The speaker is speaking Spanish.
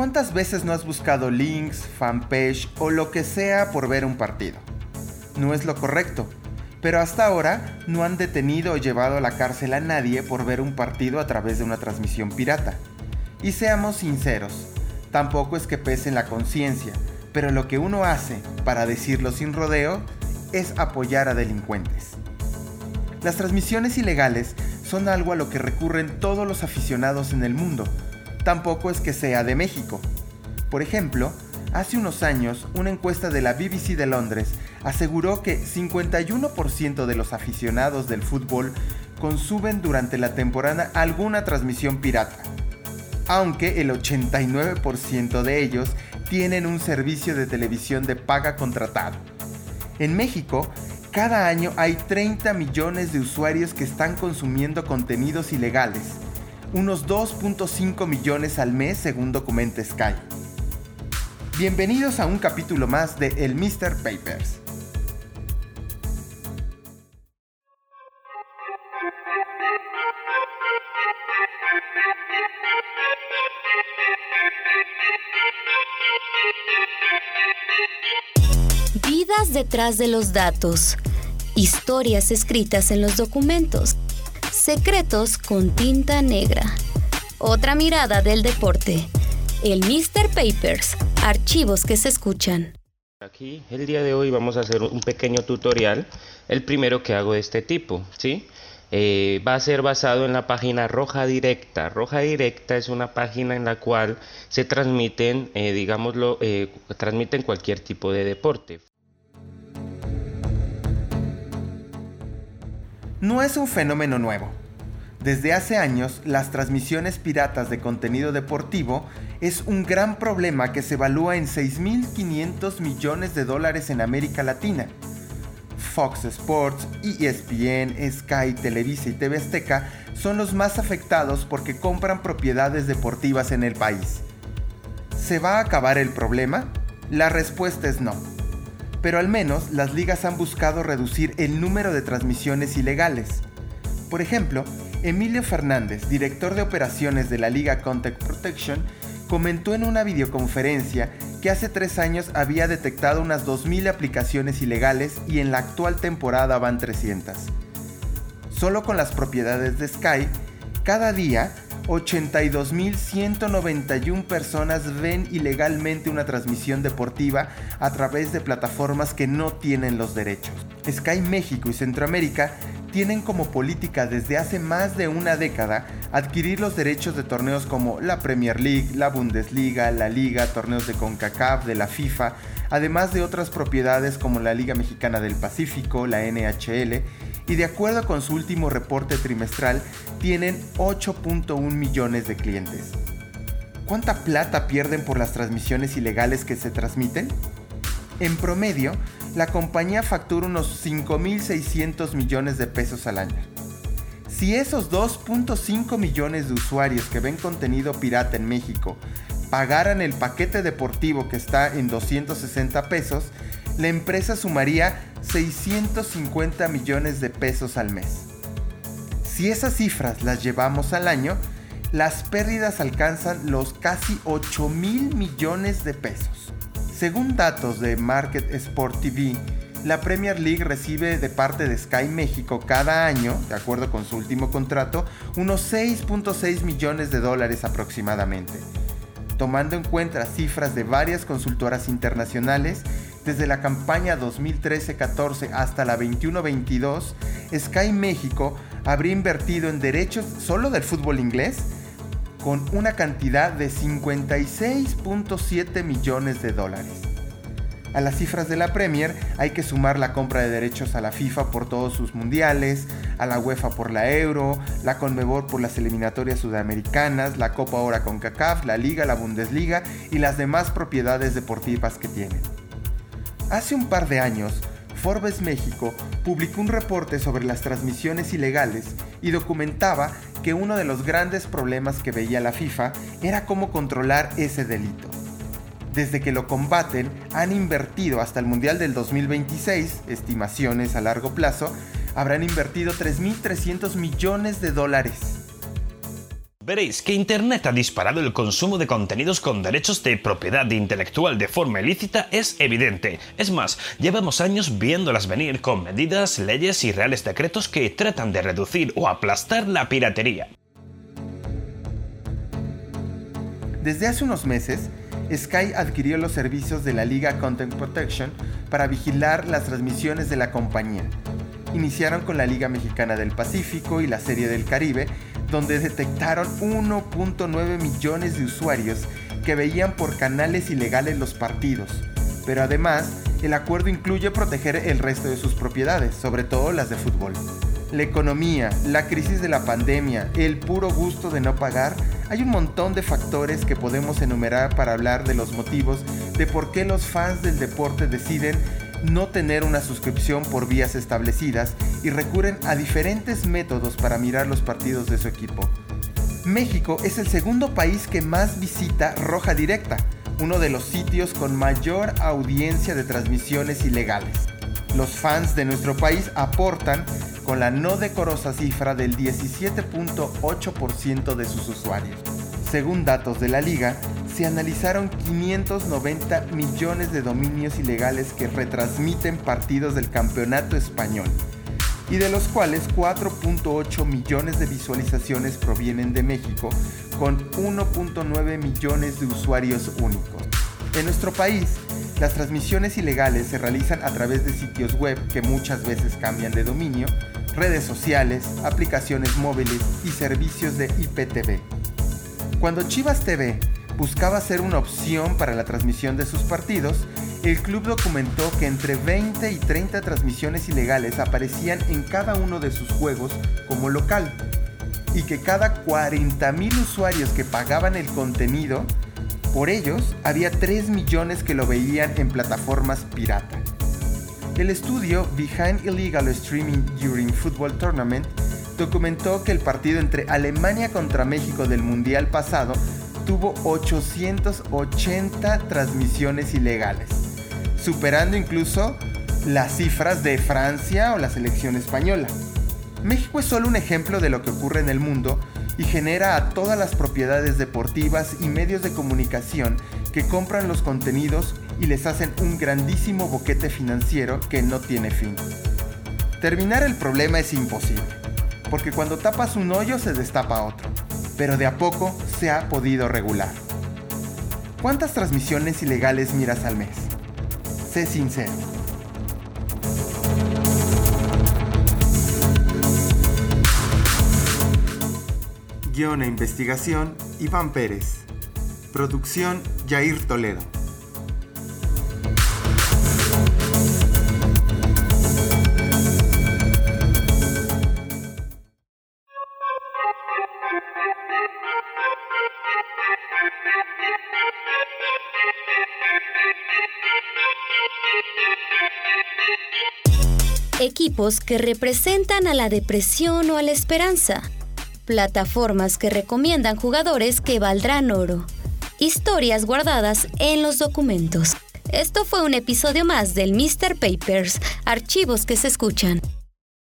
¿Cuántas veces no has buscado links, fanpage o lo que sea por ver un partido? No es lo correcto, pero hasta ahora no han detenido o llevado a la cárcel a nadie por ver un partido a través de una transmisión pirata. Y seamos sinceros, tampoco es que pese en la conciencia, pero lo que uno hace, para decirlo sin rodeo, es apoyar a delincuentes. Las transmisiones ilegales son algo a lo que recurren todos los aficionados en el mundo. Tampoco es que sea de México. Por ejemplo, hace unos años una encuesta de la BBC de Londres aseguró que 51% de los aficionados del fútbol consumen durante la temporada alguna transmisión pirata, aunque el 89% de ellos tienen un servicio de televisión de paga contratado. En México, cada año hay 30 millones de usuarios que están consumiendo contenidos ilegales, unos 2.5 millones al mes según documenta Sky. Bienvenidos a un capítulo más de El Mr. Papers. Vidas detrás de los datos. Historias escritas en los documentos. Secretos con tinta negra. Otra mirada del deporte. El Mr. Papers. Archivos que se escuchan. Aquí el día de hoy vamos a hacer un pequeño tutorial, el primero que hago de este tipo, ¿sí? Eh, va a ser basado en la página Roja Directa. Roja Directa es una página en la cual se transmiten, eh, digámoslo, eh, transmiten cualquier tipo de deporte. No es un fenómeno nuevo. Desde hace años, las transmisiones piratas de contenido deportivo es un gran problema que se evalúa en 6.500 millones de dólares en América Latina. Fox Sports, ESPN, Sky, Televisa y TV Azteca son los más afectados porque compran propiedades deportivas en el país. ¿Se va a acabar el problema? La respuesta es no. Pero al menos las ligas han buscado reducir el número de transmisiones ilegales. Por ejemplo, Emilio Fernández, director de operaciones de la Liga Contact Protection, comentó en una videoconferencia que hace tres años había detectado unas 2.000 aplicaciones ilegales y en la actual temporada van 300. Solo con las propiedades de Sky, cada día 82.191 personas ven ilegalmente una transmisión deportiva a través de plataformas que no tienen los derechos. Sky México y Centroamérica tienen como política desde hace más de una década adquirir los derechos de torneos como la Premier League, la Bundesliga, la Liga, torneos de CONCACAF, de la FIFA, además de otras propiedades como la Liga Mexicana del Pacífico, la NHL, y de acuerdo con su último reporte trimestral, tienen 8.1 millones de clientes. ¿Cuánta plata pierden por las transmisiones ilegales que se transmiten? En promedio, la compañía factura unos 5.600 millones de pesos al año. Si esos 2.5 millones de usuarios que ven contenido pirata en México pagaran el paquete deportivo que está en 260 pesos, la empresa sumaría 650 millones de pesos al mes. Si esas cifras las llevamos al año, las pérdidas alcanzan los casi 8 mil millones de pesos. Según datos de Market Sport TV, la Premier League recibe de parte de Sky México cada año, de acuerdo con su último contrato, unos 6.6 millones de dólares aproximadamente. Tomando en cuenta cifras de varias consultoras internacionales, desde la campaña 2013-14 hasta la 21-22, Sky México habría invertido en derechos solo del fútbol inglés con una cantidad de 56.7 millones de dólares. A las cifras de la Premier hay que sumar la compra de derechos a la FIFA por todos sus mundiales, a la UEFA por la Euro, la Conmebol por las eliminatorias sudamericanas, la Copa Ora con CACAF, la Liga, la Bundesliga y las demás propiedades deportivas que tienen. Hace un par de años, Forbes México publicó un reporte sobre las transmisiones ilegales y documentaba que uno de los grandes problemas que veía la FIFA era cómo controlar ese delito. Desde que lo combaten, han invertido hasta el Mundial del 2026, estimaciones a largo plazo, habrán invertido 3.300 millones de dólares. Veréis que Internet ha disparado el consumo de contenidos con derechos de propiedad intelectual de forma ilícita es evidente. Es más, llevamos años viéndolas venir con medidas, leyes y reales decretos que tratan de reducir o aplastar la piratería. Desde hace unos meses, Sky adquirió los servicios de la Liga Content Protection para vigilar las transmisiones de la compañía. Iniciaron con la Liga Mexicana del Pacífico y la Serie del Caribe, donde detectaron 1.9 millones de usuarios que veían por canales ilegales los partidos. Pero además, el acuerdo incluye proteger el resto de sus propiedades, sobre todo las de fútbol. La economía, la crisis de la pandemia, el puro gusto de no pagar, hay un montón de factores que podemos enumerar para hablar de los motivos de por qué los fans del deporte deciden no tener una suscripción por vías establecidas y recurren a diferentes métodos para mirar los partidos de su equipo. México es el segundo país que más visita Roja Directa, uno de los sitios con mayor audiencia de transmisiones ilegales. Los fans de nuestro país aportan con la no decorosa cifra del 17.8% de sus usuarios. Según datos de la liga, se analizaron 590 millones de dominios ilegales que retransmiten partidos del campeonato español, y de los cuales 4.8 millones de visualizaciones provienen de México, con 1.9 millones de usuarios únicos. En nuestro país, las transmisiones ilegales se realizan a través de sitios web que muchas veces cambian de dominio, redes sociales, aplicaciones móviles y servicios de IPTV. Cuando Chivas TV buscaba ser una opción para la transmisión de sus partidos, el club documentó que entre 20 y 30 transmisiones ilegales aparecían en cada uno de sus juegos como local y que cada 40.000 usuarios que pagaban el contenido, por ellos había 3 millones que lo veían en plataformas pirata. El estudio Behind Illegal Streaming During Football Tournament documentó que el partido entre Alemania contra México del Mundial pasado tuvo 880 transmisiones ilegales, superando incluso las cifras de Francia o la selección española. México es solo un ejemplo de lo que ocurre en el mundo y genera a todas las propiedades deportivas y medios de comunicación que compran los contenidos y les hacen un grandísimo boquete financiero que no tiene fin. Terminar el problema es imposible, porque cuando tapas un hoyo se destapa otro pero de a poco se ha podido regular. ¿Cuántas transmisiones ilegales miras al mes? Sé sincero. Guión e investigación, Iván Pérez. Producción, Jair Toledo. Equipos que representan a la depresión o a la esperanza. Plataformas que recomiendan jugadores que valdrán oro. Historias guardadas en los documentos. Esto fue un episodio más del Mr. Papers, archivos que se escuchan.